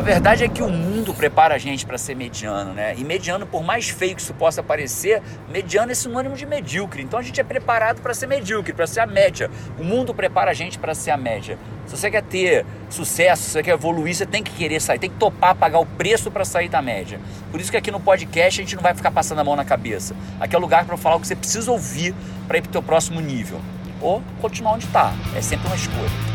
A verdade é que o mundo prepara a gente para ser mediano, né? E mediano, por mais feio que isso possa parecer, mediano é sinônimo de medíocre. Então a gente é preparado para ser medíocre, para ser a média. O mundo prepara a gente para ser a média. Se você quer ter sucesso, se você quer evoluir, você tem que querer sair, tem que topar pagar o preço para sair da média. Por isso que aqui no podcast a gente não vai ficar passando a mão na cabeça. Aqui é o lugar para falar o que você precisa ouvir para ir para o teu próximo nível. Ou continuar onde está. É sempre uma escolha.